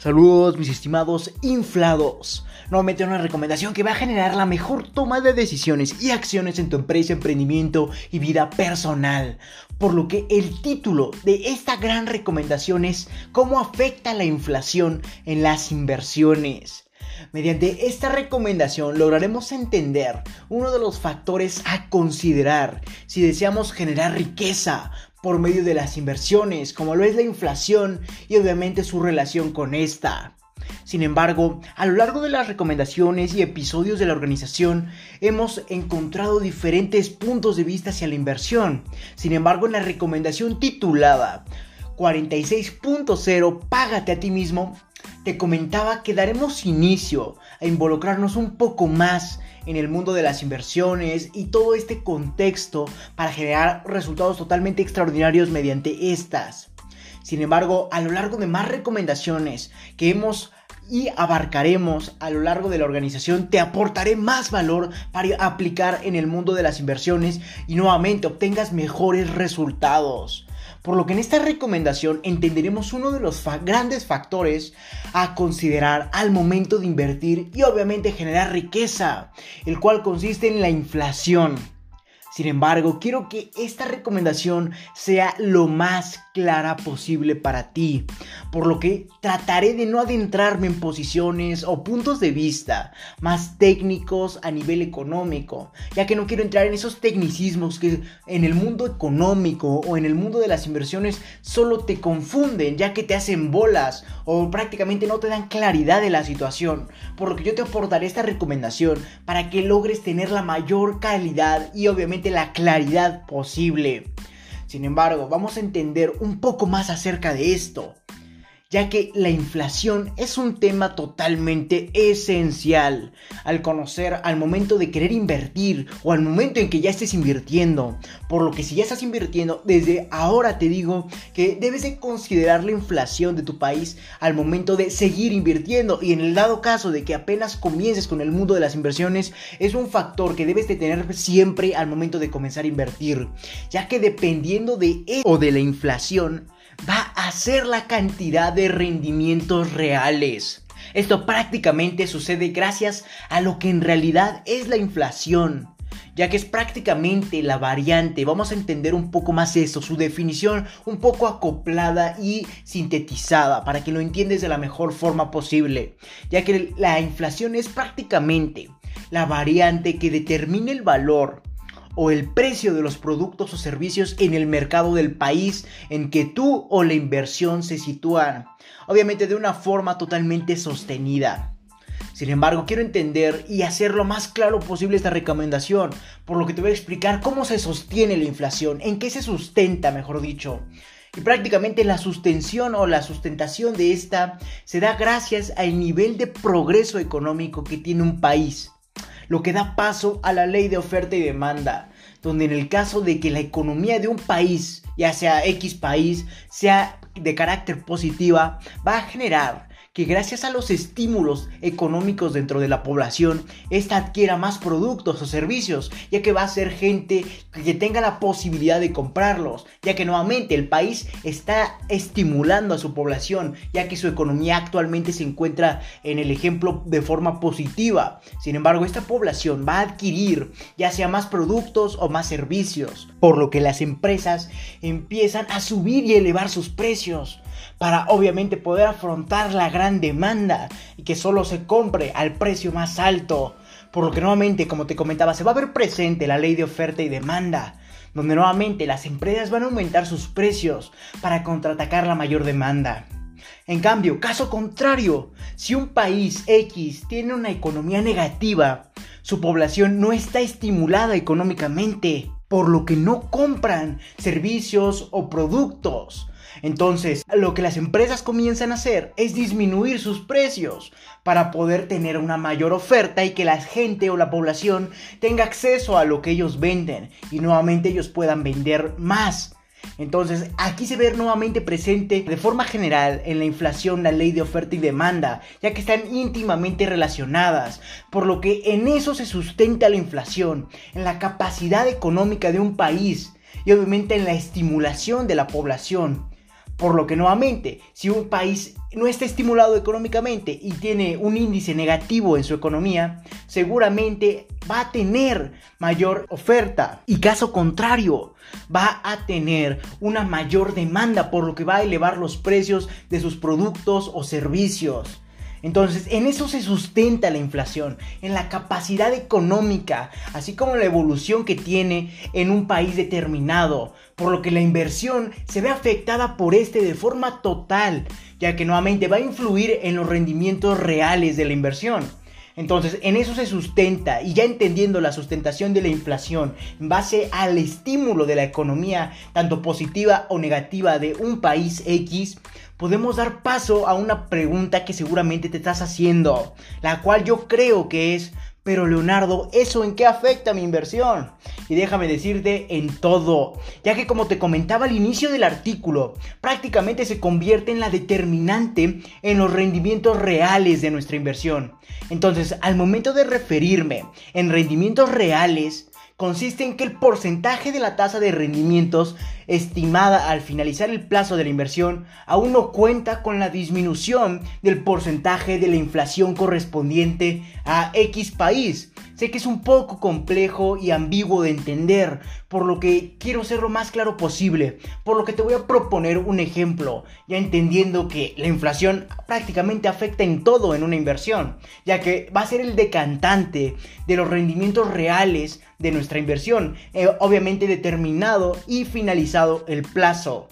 Saludos mis estimados inflados. Nuevamente una recomendación que va a generar la mejor toma de decisiones y acciones en tu empresa, emprendimiento y vida personal. Por lo que el título de esta gran recomendación es cómo afecta la inflación en las inversiones. Mediante esta recomendación lograremos entender uno de los factores a considerar si deseamos generar riqueza, por medio de las inversiones, como lo es la inflación y obviamente su relación con esta. Sin embargo, a lo largo de las recomendaciones y episodios de la organización hemos encontrado diferentes puntos de vista hacia la inversión. Sin embargo, en la recomendación titulada 46.0 Págate a ti mismo, te comentaba que daremos inicio a involucrarnos un poco más en el mundo de las inversiones y todo este contexto para generar resultados totalmente extraordinarios mediante estas. Sin embargo, a lo largo de más recomendaciones que hemos y abarcaremos a lo largo de la organización, te aportaré más valor para aplicar en el mundo de las inversiones y nuevamente obtengas mejores resultados. Por lo que en esta recomendación entenderemos uno de los grandes factores a considerar al momento de invertir y obviamente generar riqueza, el cual consiste en la inflación. Sin embargo, quiero que esta recomendación sea lo más clara posible para ti, por lo que trataré de no adentrarme en posiciones o puntos de vista más técnicos a nivel económico, ya que no quiero entrar en esos tecnicismos que en el mundo económico o en el mundo de las inversiones solo te confunden, ya que te hacen bolas o prácticamente no te dan claridad de la situación, por lo que yo te aportaré esta recomendación para que logres tener la mayor calidad y obviamente la claridad posible. Sin embargo, vamos a entender un poco más acerca de esto ya que la inflación es un tema totalmente esencial al conocer al momento de querer invertir o al momento en que ya estés invirtiendo. Por lo que si ya estás invirtiendo, desde ahora te digo que debes de considerar la inflación de tu país al momento de seguir invirtiendo y en el dado caso de que apenas comiences con el mundo de las inversiones, es un factor que debes de tener siempre al momento de comenzar a invertir, ya que dependiendo de e o de la inflación, va a ser la cantidad de rendimientos reales. Esto prácticamente sucede gracias a lo que en realidad es la inflación, ya que es prácticamente la variante. Vamos a entender un poco más esto, su definición un poco acoplada y sintetizada para que lo entiendas de la mejor forma posible, ya que la inflación es prácticamente la variante que determina el valor o el precio de los productos o servicios en el mercado del país en que tú o la inversión se sitúan. Obviamente de una forma totalmente sostenida. Sin embargo, quiero entender y hacer lo más claro posible esta recomendación, por lo que te voy a explicar cómo se sostiene la inflación, en qué se sustenta, mejor dicho. Y prácticamente la sustención o la sustentación de esta se da gracias al nivel de progreso económico que tiene un país lo que da paso a la ley de oferta y demanda, donde en el caso de que la economía de un país, ya sea X país, sea de carácter positiva, va a generar que gracias a los estímulos económicos dentro de la población, esta adquiera más productos o servicios, ya que va a ser gente que tenga la posibilidad de comprarlos, ya que nuevamente el país está estimulando a su población, ya que su economía actualmente se encuentra en el ejemplo de forma positiva. Sin embargo, esta población va a adquirir ya sea más productos o más servicios, por lo que las empresas empiezan a subir y elevar sus precios para obviamente poder afrontar la gran demanda y que solo se compre al precio más alto. Por lo que nuevamente, como te comentaba, se va a ver presente la ley de oferta y demanda, donde nuevamente las empresas van a aumentar sus precios para contraatacar la mayor demanda. En cambio, caso contrario, si un país X tiene una economía negativa, su población no está estimulada económicamente, por lo que no compran servicios o productos. Entonces, lo que las empresas comienzan a hacer es disminuir sus precios para poder tener una mayor oferta y que la gente o la población tenga acceso a lo que ellos venden y nuevamente ellos puedan vender más. Entonces, aquí se ve nuevamente presente de forma general en la inflación la ley de oferta y demanda, ya que están íntimamente relacionadas, por lo que en eso se sustenta la inflación, en la capacidad económica de un país y obviamente en la estimulación de la población Por lo que nuevamente, si un país no está estimulado económicamente y tiene un índice negativo en su economía, seguramente va a tener mayor oferta y caso contrario, va a tener una mayor demanda por lo que va a elevar los precios de sus productos o servicios. Entonces, en eso se sustenta la inflación, en la capacidad económica, así como la evolución que tiene en un país determinado, por lo que la inversión se ve afectada por este de forma total, ya que nuevamente va a influir en los rendimientos reales de la inversión. Entonces, en eso se sustenta y ya entendiendo la sustentación de la inflación en base al estímulo de la economía, tanto positiva o negativa de un país X, podemos dar paso a una pregunta que seguramente te estás haciendo, la cual yo creo que es, pero Leonardo, ¿eso en qué afecta mi inversión? Y déjame decirte en todo, ya que como te comentaba al inicio del artículo, prácticamente se convierte en la determinante en los rendimientos reales de nuestra inversión. Entonces, al momento de referirme en rendimientos reales, consiste en que el porcentaje de la tasa de rendimientos estimada al finalizar el plazo de la inversión aún no cuenta con la disminución del porcentaje de la inflación correspondiente a X país. Sé que es un poco complejo y ambiguo de entender, por lo que quiero ser lo más claro posible, por lo que te voy a proponer un ejemplo, ya entendiendo que la inflación prácticamente afecta en todo en una inversión, ya que va a ser el decantante de los rendimientos reales de nuestra inversión, eh, obviamente determinado y finalizado el plazo.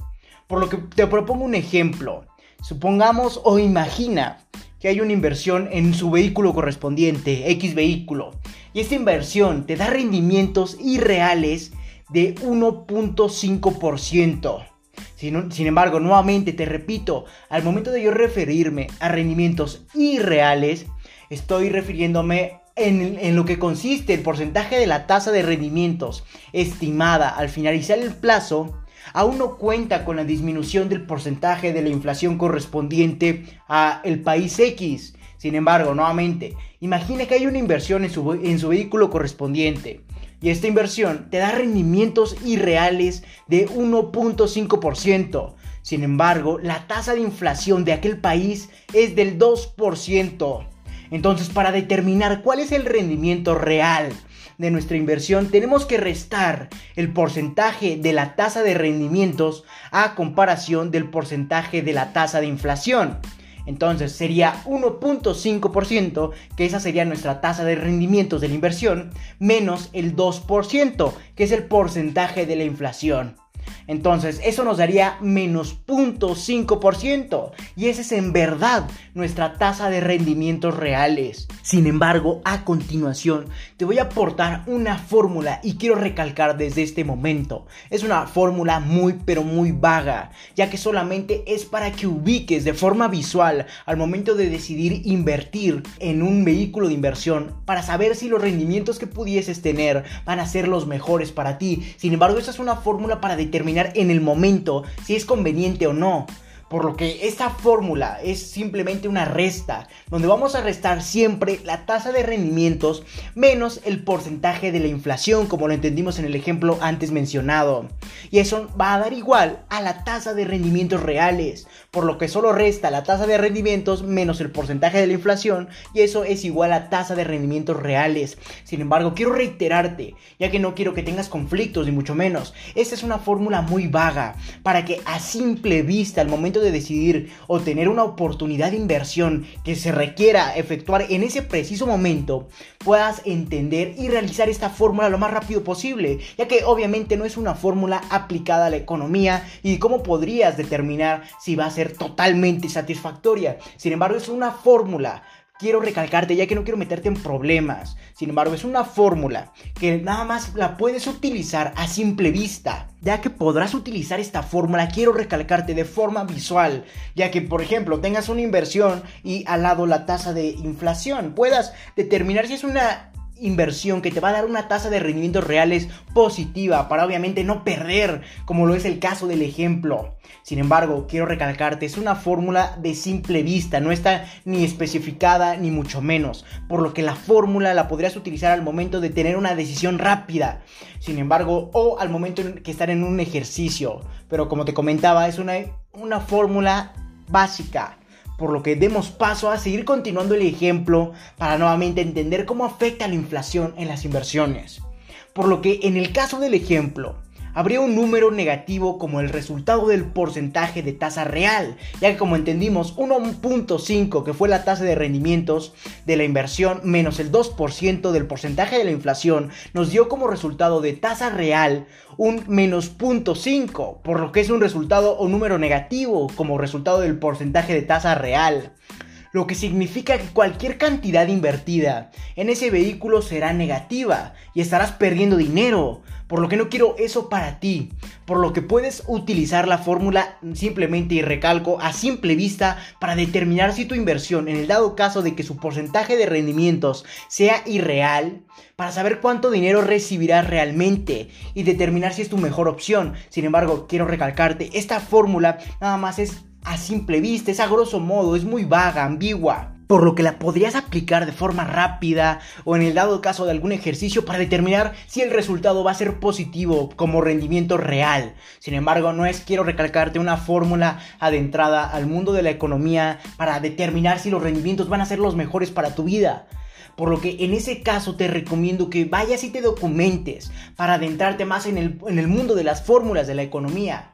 Por lo que te propongo un ejemplo. Supongamos o imagina que hay una inversión en su vehículo correspondiente, X vehículo, y esta inversión te da rendimientos irreales de 1.5%. Sin, sin, embargo, nuevamente te repito, al momento de yo referirme a rendimientos irreales, estoy refiriéndome en, lo que consiste el porcentaje de la tasa de rendimientos estimada al finalizar el plazo, aún no cuenta con la disminución del porcentaje de la inflación correspondiente a el país X. Sin embargo, nuevamente, imagina que hay una inversión en su, en su vehículo correspondiente y esta inversión te da rendimientos irreales de 1.5%. Sin embargo, la tasa de inflación de aquel país es del 2%. Entonces, para determinar cuál es el rendimiento real de nuestra inversión, tenemos que restar el porcentaje de la tasa de rendimientos a comparación del porcentaje de la tasa de inflación. Entonces sería 1.5%, que esa sería nuestra tasa de rendimientos de la inversión, menos el 2%, que es el porcentaje de la inflación. Entonces, eso nos daría menos 0.5%. Y esa es en verdad nuestra tasa de rendimientos reales. Sin embargo, a continuación, te voy a aportar una fórmula y quiero recalcar desde este momento. Es una fórmula muy pero muy vaga, ya que solamente es para que ubiques de forma visual al momento de decidir invertir en un vehículo de inversión para saber si los rendimientos que pudieses tener van a ser los mejores para ti. Sin embargo, esa es una fórmula para determinar en el momento si es conveniente o no. Por lo que esta fórmula es simplemente una resta, donde vamos a restar siempre la tasa de rendimientos menos el porcentaje de la inflación, como lo entendimos en el ejemplo antes mencionado. Y eso va a dar igual a la tasa de rendimientos reales, por lo que solo resta la tasa de rendimientos menos el porcentaje de la inflación, y eso es igual a tasa de rendimientos reales. Sin embargo, quiero reiterarte, ya que no quiero que tengas conflictos, ni mucho menos, esta es una fórmula muy vaga, para que a simple vista, al de decidir o tener una oportunidad de inversión que se requiera efectuar en ese preciso momento, puedas entender y realizar esta fórmula lo más rápido posible, ya que obviamente no es una fórmula aplicada a la economía y cómo podrías determinar si va a ser totalmente satisfactoria. Sin embargo, es una fórmula quiero recalcarte, ya que no quiero meterte en problemas. Sin embargo, es una fórmula que nada más la puedes utilizar a simple vista. Ya que podrás utilizar esta fórmula, quiero recalcarte de forma visual. Ya que, por ejemplo, tengas una inversión y al lado la tasa de inflación. Puedas determinar si es una inversión que te va a dar una tasa de rendimientos reales positiva para obviamente no perder, como lo es el caso del ejemplo. Sin embargo, quiero recalcarte, es una fórmula de simple vista, no está ni especificada ni mucho menos, por lo que la fórmula la podrías utilizar al momento de tener una decisión rápida, sin embargo, o al momento en que estar en un ejercicio, pero como te comentaba, es una una fórmula básica, por lo que demos paso a seguir continuando el ejemplo para nuevamente entender cómo afecta la inflación en las inversiones. Por lo que en el caso del ejemplo, habría un número negativo como el resultado del porcentaje de tasa real, ya que como entendimos 1.5 que fue la tasa de rendimientos de la inversión menos el 2% del porcentaje de la inflación nos dio como resultado de tasa real un menos 0.5, por lo que es un resultado o número negativo como resultado del porcentaje de tasa real lo que significa que cualquier cantidad invertida en ese vehículo será negativa y estarás perdiendo dinero, por lo que no quiero eso para ti, por lo que puedes utilizar la fórmula simplemente y recalco a simple vista para determinar si tu inversión, en el dado caso de que su porcentaje de rendimientos sea irreal, para saber cuánto dinero recibirás realmente y determinar si es tu mejor opción. Sin embargo, quiero recalcarte, esta fórmula nada más es a simple vista, es a grosso modo, es muy vaga, ambigua por lo que la podrías aplicar de forma rápida o en el dado caso de algún ejercicio para determinar si el resultado va a ser positivo como rendimiento real. Sin embargo, no es quiero recalcarte una fórmula adentrada al mundo de la economía para determinar si los rendimientos van a ser los mejores para tu vida. Por lo que en ese caso te recomiendo que vayas y te documentes para adentrarte más en el, en el mundo de las fórmulas de la economía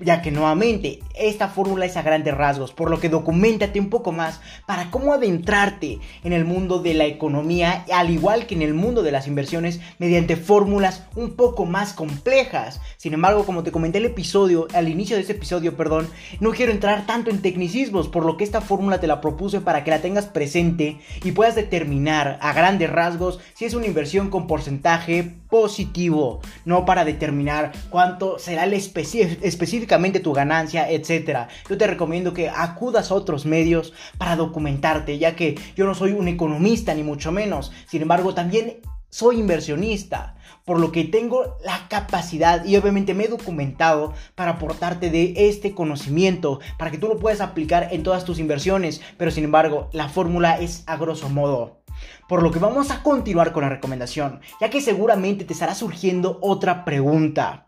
ya que nuevamente esta fórmula es a grandes rasgos, por lo que documentate un poco más para cómo adentrarte en el mundo de la economía, al igual que en el mundo de las inversiones, mediante fórmulas un poco más complejas. Sin embargo, como te comenté el episodio, al inicio de este episodio, perdón, no quiero entrar tanto en tecnicismos, por lo que esta fórmula te la propuse para que la tengas presente y puedas determinar a grandes rasgos si es una inversión con porcentaje positivo, no para determinar cuánto será el específico tu ganancia, etcétera. Yo te recomiendo que acudas a otros medios para documentarte, ya que yo no soy un economista ni mucho menos. Sin embargo, también soy inversionista, por lo que tengo la capacidad y obviamente me he documentado para aportarte de este conocimiento, para que tú lo puedas aplicar en todas tus inversiones, pero sin embargo la fórmula es a grosso modo. Por lo que vamos a continuar con la recomendación, ya que seguramente te estará surgiendo otra pregunta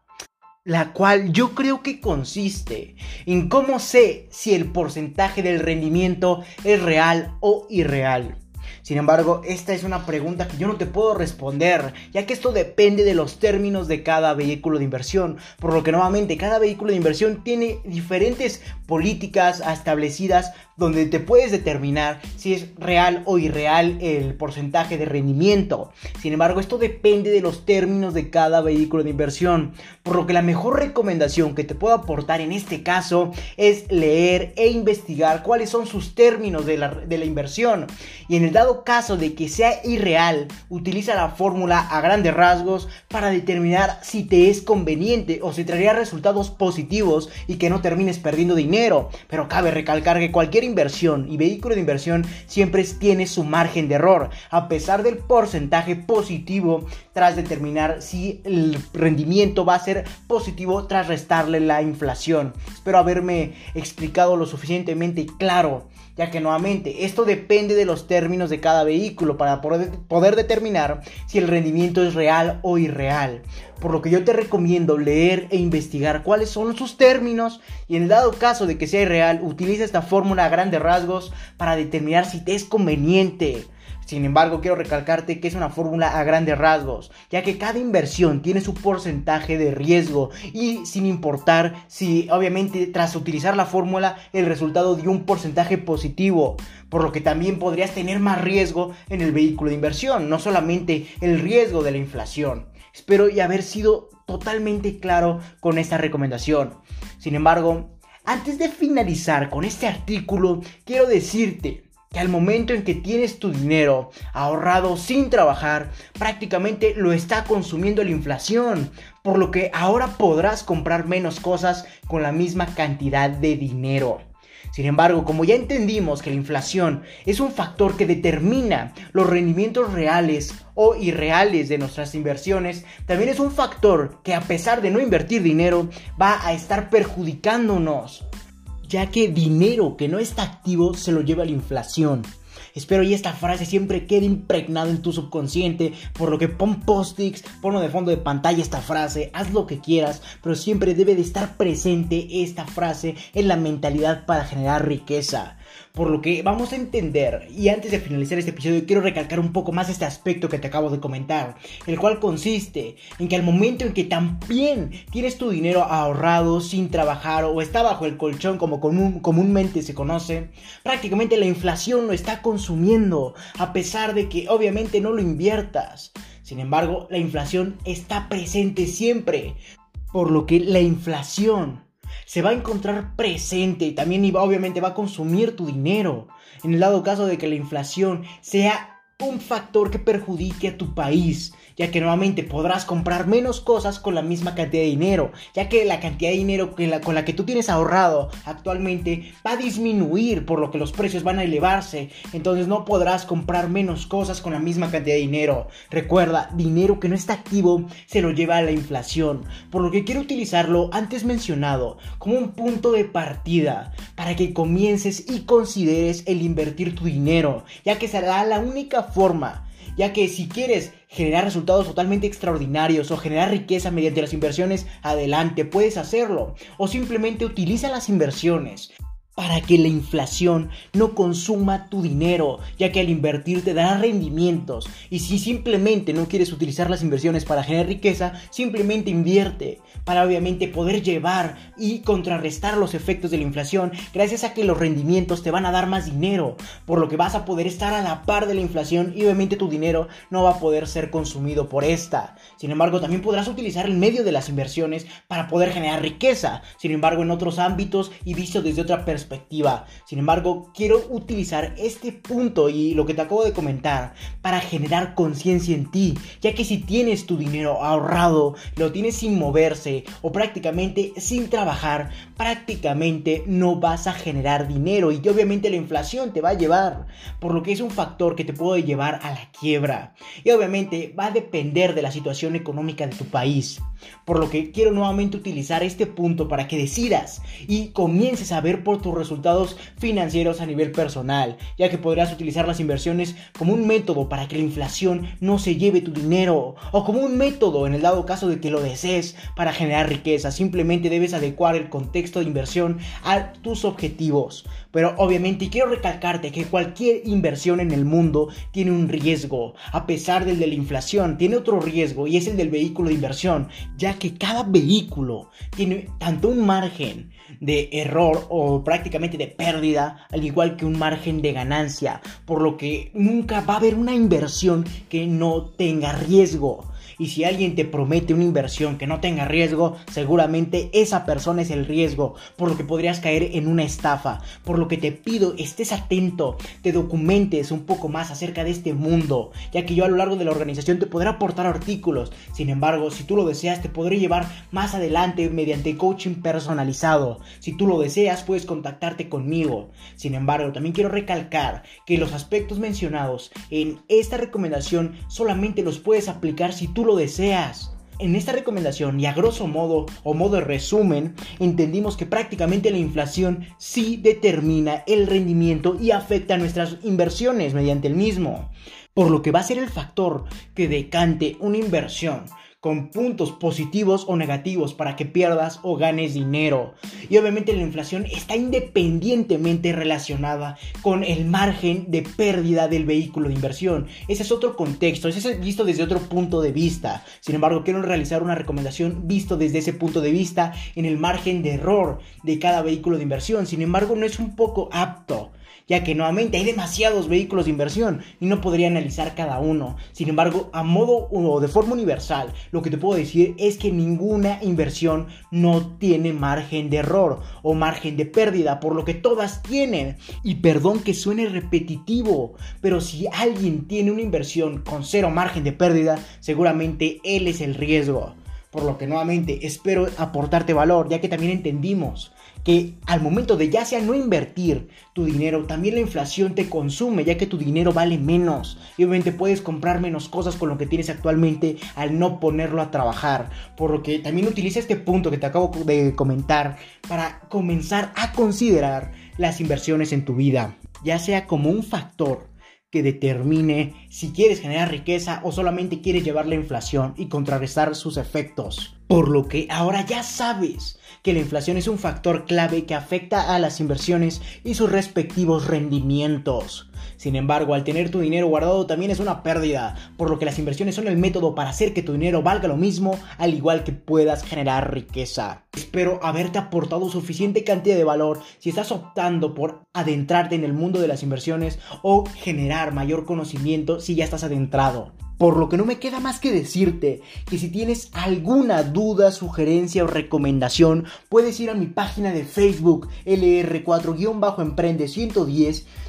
la cual yo creo que consiste en cómo sé si el porcentaje del rendimiento es real o irreal. Sin embargo, esta es una pregunta que yo no te puedo responder, ya que esto depende de los términos de cada vehículo de inversión, por lo que nuevamente cada vehículo de inversión tiene diferentes políticas establecidas donde te puedes determinar si es real o irreal el porcentaje de rendimiento. Sin embargo, esto depende de los términos de cada vehículo de inversión, por lo que la mejor recomendación que te puedo aportar en este caso es leer e investigar cuáles son sus términos de la, de la inversión. Y en el dado caso de que sea irreal, utiliza la fórmula a grandes rasgos para determinar si te es conveniente o si traería resultados positivos y que no termines perdiendo dinero. Pero cabe recalcar que cualquier inversión y vehículo de inversión siempre tiene su margen de error, a pesar del porcentaje positivo tras determinar si el rendimiento va a ser positivo tras restarle la inflación. Espero haberme explicado lo suficientemente claro ya que nuevamente esto depende de los términos de cada vehículo para poder, poder, determinar si el rendimiento es real o irreal. Por lo que yo te recomiendo leer e investigar cuáles son sus términos y en el dado caso de que sea irreal, utiliza esta fórmula a grandes rasgos para determinar si te es conveniente sin embargo, quiero recalcarte que es una fórmula a grandes rasgos, ya que cada inversión tiene su porcentaje de riesgo y sin importar si obviamente tras utilizar la fórmula el resultado dio un porcentaje positivo, por lo que también podrías tener más riesgo en el vehículo de inversión, no solamente el riesgo de la inflación. Espero y haber sido totalmente claro con esta recomendación. Sin embargo, antes de finalizar con este artículo, quiero decirte que al momento en que tienes tu dinero ahorrado sin trabajar, prácticamente lo está consumiendo la inflación, por lo que ahora podrás comprar menos cosas con la misma cantidad de dinero. Sin embargo, como ya entendimos que la inflación es un factor que determina los rendimientos reales o irreales de nuestras inversiones, también es un factor que a pesar de no invertir dinero va a estar perjudicándonos ya que dinero que no está activo se lo lleva la inflación. Espero y esta frase siempre quede impregnada en tu subconsciente, por lo que pon post-its, ponlo de fondo de pantalla esta frase, haz lo que quieras, pero siempre debe de estar presente esta frase en la mentalidad para generar riqueza. Por lo que vamos a entender, y antes de finalizar este episodio quiero recalcar un poco más este aspecto que te acabo de comentar, el cual consiste en que al momento en que también tienes tu dinero ahorrado sin trabajar o está bajo el colchón como comúnmente se conoce, prácticamente la inflación lo está consumiendo, a pesar de que obviamente no lo inviertas. Sin embargo, la inflación está presente siempre, por lo que la inflación se va a encontrar presente y también obviamente va a consumir tu dinero. En el dado caso de que la inflación sea un factor que perjudique a tu país, ya que nuevamente podrás comprar menos cosas con la misma cantidad de dinero, ya que la cantidad de dinero con la que tú tienes ahorrado actualmente va a disminuir, por lo que los precios van a elevarse, entonces no podrás comprar menos cosas con la misma cantidad de dinero. Recuerda, dinero que no está activo se lo lleva a la inflación, por lo que quiero utilizarlo antes mencionado como un punto de partida para que comiences y consideres el invertir tu dinero, ya que será la única forma, ya que si quieres generar resultados totalmente extraordinarios o generar riqueza mediante las inversiones, adelante, puedes hacerlo. O simplemente utiliza las inversiones para que la inflación no consuma tu dinero, ya que al invertir te dará rendimientos. Y si simplemente no quieres utilizar las inversiones para generar riqueza, simplemente invierte, para obviamente poder llevar y contrarrestar los efectos de la inflación, gracias a que los rendimientos te van a dar más dinero, por lo que vas a poder estar a la par de la inflación y obviamente tu dinero no va a poder ser consumido por esta. Sin embargo, también podrás utilizar el medio de las inversiones para poder generar riqueza, sin embargo, en otros ámbitos y visto desde otra perspectiva perspectiva. Sin embargo, quiero utilizar este punto y lo que te acabo de comentar para generar conciencia en ti, ya que si tienes tu dinero ahorrado, lo tienes sin moverse o prácticamente sin trabajar, prácticamente no vas a generar dinero y obviamente la inflación te va a llevar, por lo que es un factor que te puede llevar a la quiebra. Y obviamente va a depender de la situación económica de tu país, por lo que quiero nuevamente utilizar este punto para que decidas y comiences a ver por tu resultados financieros a nivel personal, ya que podrás utilizar las inversiones como un método para que la inflación no se lleve tu dinero, o como un método en el dado caso de que lo desees para generar riqueza. Simplemente debes adecuar el contexto de inversión a tus objetivos. Pero obviamente quiero recalcarte que cualquier inversión en el mundo tiene un riesgo, a pesar del de la inflación, tiene otro riesgo y es el del vehículo de inversión, ya que cada vehículo tiene tanto un margen de error o prácticamente de pérdida, al igual que un margen de ganancia, por lo que nunca va a haber una inversión que no tenga riesgo. Y si alguien te promete una inversión que no tenga riesgo, seguramente esa persona es el riesgo, por lo que podrías caer en una estafa. Por lo que te pido estés atento, te documentes un poco más acerca de este mundo, ya que yo a lo largo de la organización te podré aportar artículos. Sin embargo, si tú lo deseas, te podré llevar más adelante mediante coaching personalizado. Si tú lo deseas, puedes contactarte conmigo. Sin embargo, también quiero recalcar que los aspectos mencionados en esta recomendación solamente los puedes aplicar si tú lo deseas. En esta recomendación y a grosso modo o modo resumen, entendimos que prácticamente la inflación sí determina el rendimiento y afecta nuestras inversiones mediante el mismo, por lo que va a ser el factor que decante una inversión con puntos positivos o negativos para que pierdas o ganes dinero. Y obviamente la inflación está independientemente relacionada con el margen de pérdida del vehículo de inversión. Ese es otro contexto, ese es visto desde otro punto de vista. Sin embargo, quiero realizar una recomendación visto desde ese punto de vista en el margen de error de cada vehículo de inversión. Sin embargo, no es un poco apto ya que nuevamente hay demasiados vehículos de inversión y no podría analizar cada uno. Sin embargo, a modo o de forma universal, lo que te puedo decir es que ninguna inversión no tiene margen de error o margen de pérdida, por lo que todas tienen. Y perdón que suene repetitivo, pero si alguien tiene una inversión con cero margen de pérdida, seguramente él es el riesgo. Por lo que nuevamente espero aportarte valor, ya que también entendimos que al momento de ya sea no invertir tu dinero, también la inflación te consume, ya que tu dinero vale menos. Y obviamente puedes comprar menos cosas con lo que tienes actualmente al no ponerlo a trabajar. Por lo que también utiliza este punto que te acabo de comentar para comenzar a considerar las inversiones en tu vida, ya sea como un factor que determine si quieres generar riqueza o solamente quieres llevar la inflación y contrarrestar sus efectos. Por lo que ahora ya sabes que la inflación es un factor clave que afecta a las inversiones y sus respectivos rendimientos. Sin embargo, al tener tu dinero guardado también es una pérdida, por lo que las inversiones son el método para hacer que tu dinero valga lo mismo, al igual que puedas generar riqueza. Espero haberte aportado suficiente cantidad de valor si estás optando por adentrarte en el mundo de las inversiones o generar mayor conocimiento si ya estás adentrado. Por lo que no me queda más que decirte que si tienes alguna duda, sugerencia o recomendación, puedes ir a mi página de Facebook LR4-Emprende 110,